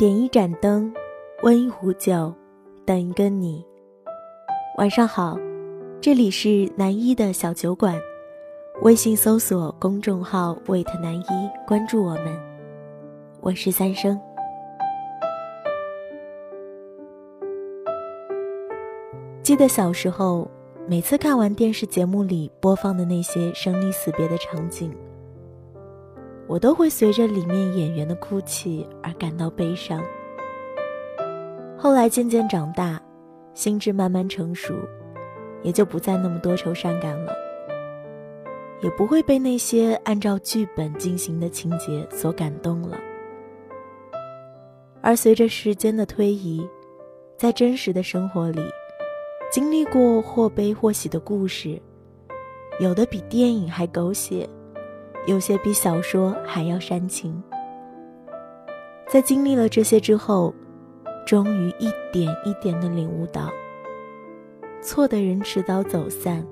点一盏灯，温一壶酒，等一个你。晚上好，这里是南一的小酒馆，微信搜索公众号 “wait 南一”，关注我们。我是三生。记得小时候，每次看完电视节目里播放的那些生离死别的场景。我都会随着里面演员的哭泣而感到悲伤。后来渐渐长大，心智慢慢成熟，也就不再那么多愁善感了，也不会被那些按照剧本进行的情节所感动了。而随着时间的推移，在真实的生活里，经历过或悲或喜的故事，有的比电影还狗血。有些比小说还要煽情。在经历了这些之后，终于一点一点的领悟到：错的人迟早走散，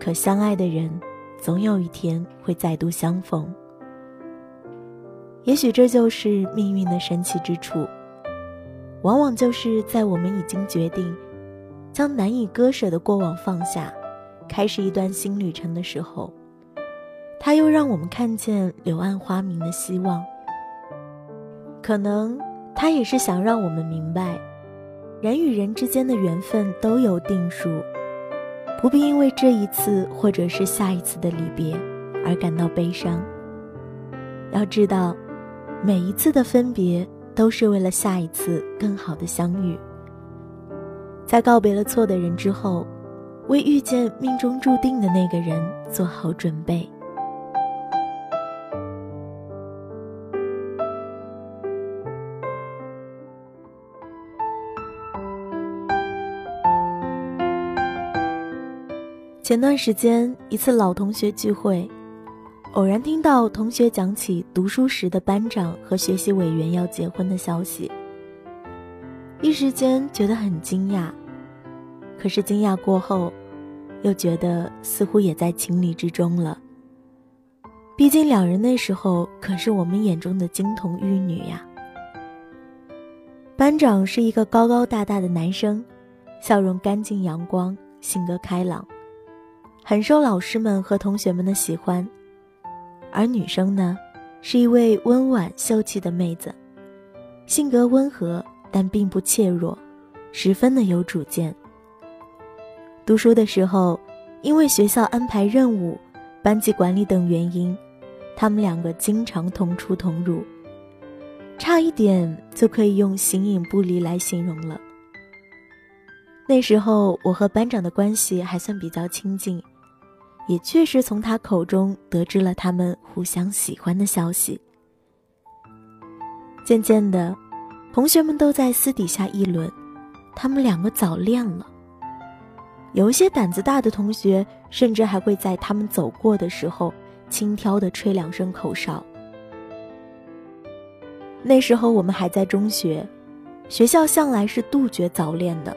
可相爱的人，总有一天会再度相逢。也许这就是命运的神奇之处，往往就是在我们已经决定将难以割舍的过往放下，开始一段新旅程的时候。他又让我们看见柳暗花明的希望。可能他也是想让我们明白，人与人之间的缘分都有定数，不必因为这一次或者是下一次的离别而感到悲伤。要知道，每一次的分别都是为了下一次更好的相遇。在告别了错的人之后，为遇见命中注定的那个人做好准备。前段时间一次老同学聚会，偶然听到同学讲起读书时的班长和学习委员要结婚的消息，一时间觉得很惊讶，可是惊讶过后，又觉得似乎也在情理之中了。毕竟两人那时候可是我们眼中的金童玉女呀。班长是一个高高大大的男生，笑容干净阳光，性格开朗。很受老师们和同学们的喜欢，而女生呢，是一位温婉秀气的妹子，性格温和，但并不怯弱，十分的有主见。读书的时候，因为学校安排任务、班级管理等原因，他们两个经常同出同入，差一点就可以用形影不离来形容了。那时候，我和班长的关系还算比较亲近。也确实从他口中得知了他们互相喜欢的消息。渐渐的，同学们都在私底下议论，他们两个早恋了。有一些胆子大的同学，甚至还会在他们走过的时候，轻佻的吹两声口哨。那时候我们还在中学，学校向来是杜绝早恋的，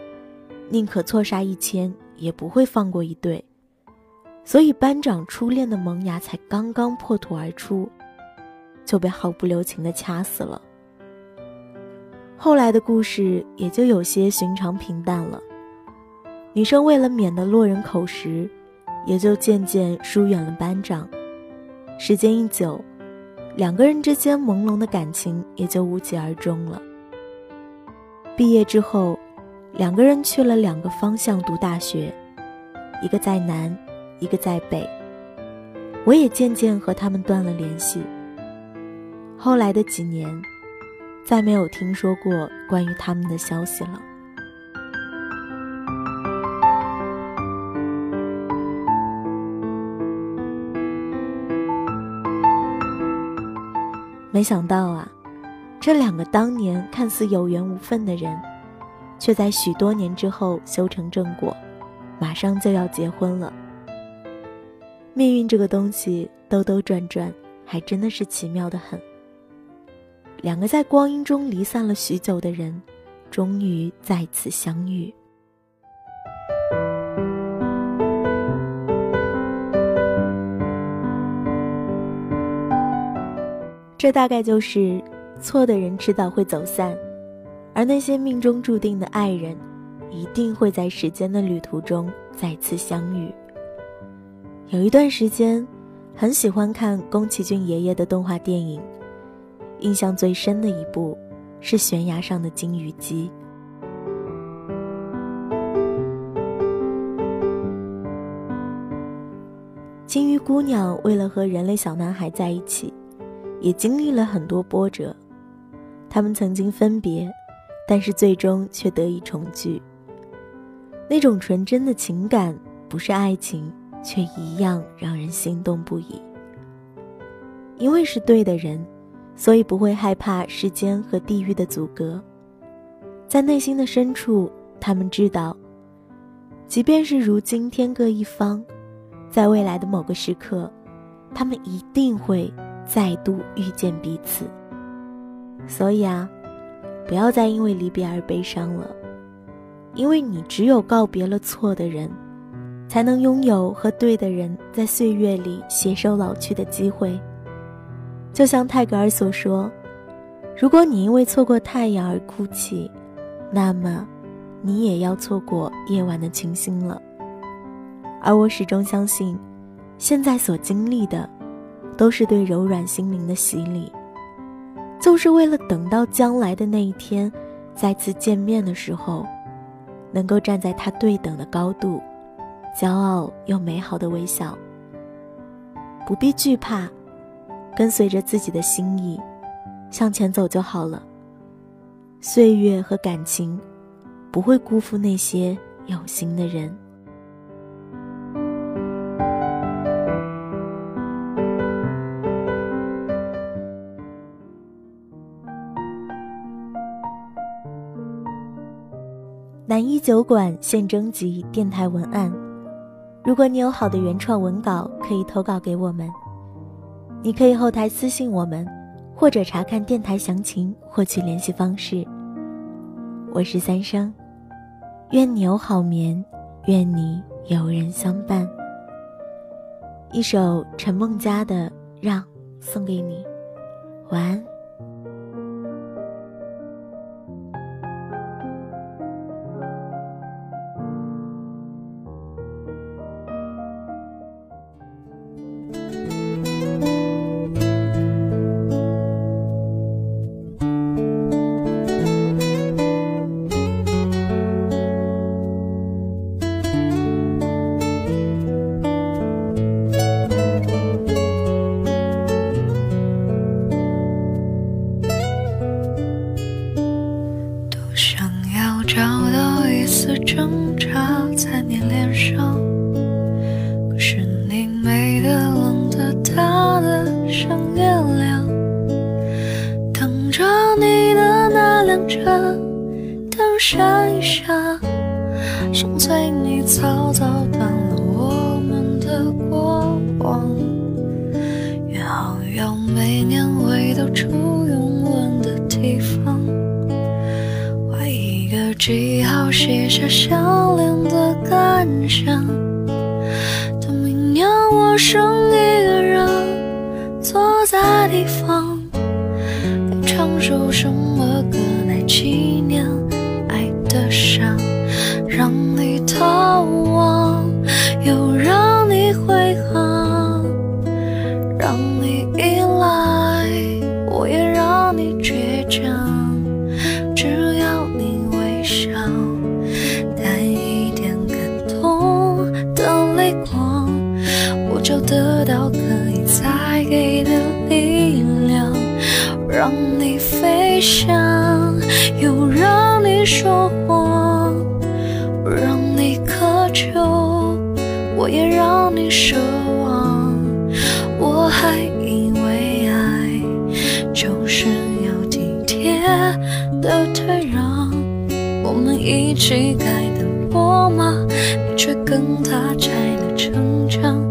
宁可错杀一千，也不会放过一对。所以班长初恋的萌芽才刚刚破土而出，就被毫不留情的掐死了。后来的故事也就有些寻常平淡了。女生为了免得落人口实，也就渐渐疏远了班长。时间一久，两个人之间朦胧的感情也就无疾而终了。毕业之后，两个人去了两个方向读大学，一个在南。一个在北，我也渐渐和他们断了联系。后来的几年，再没有听说过关于他们的消息了。没想到啊，这两个当年看似有缘无分的人，却在许多年之后修成正果，马上就要结婚了。命运这个东西兜兜转转，还真的是奇妙的很。两个在光阴中离散了许久的人，终于再次相遇。这大概就是错的人迟早会走散，而那些命中注定的爱人，一定会在时间的旅途中再次相遇。有一段时间，很喜欢看宫崎骏爷爷的动画电影，印象最深的一部是《悬崖上的金鱼姬》。金鱼姑娘为了和人类小男孩在一起，也经历了很多波折。他们曾经分别，但是最终却得以重聚。那种纯真的情感，不是爱情，却一样让人心动不已。因为是对的人，所以不会害怕时间和地域的阻隔。在内心的深处，他们知道，即便是如今天各一方。在未来的某个时刻，他们一定会再度遇见彼此。所以啊，不要再因为离别而悲伤了，因为你只有告别了错的人，才能拥有和对的人在岁月里携手老去的机会。就像泰戈尔所说：“如果你因为错过太阳而哭泣，那么，你也要错过夜晚的清新了。”而我始终相信，现在所经历的，都是对柔软心灵的洗礼，就是为了等到将来的那一天，再次见面的时候，能够站在他对等的高度，骄傲又美好的微笑。不必惧怕，跟随着自己的心意，向前走就好了。岁月和感情，不会辜负那些有心的人。南一酒馆现征集电台文案，如果你有好的原创文稿，可以投稿给我们。你可以后台私信我们，或者查看电台详情获取联系方式。我是三生，愿你有好眠，愿你有人相伴。一首陈梦佳的《让》送给你，晚安。闪一闪，想随你草草淡了我们的过往。约好要每年回到初拥吻的地方，画一个记号，写下相恋的感想。等明年我剩一个人坐在地方，该唱首什么又让你回航，让你依赖，我也让你倔强。只要你微笑，带一点感动的泪光，我就得到可以再给的力量，让你飞翔，又让你说。谎也让你失望，我还以为爱就是要体贴的退让。我们一起盖的罗马，你却跟他拆了城墙，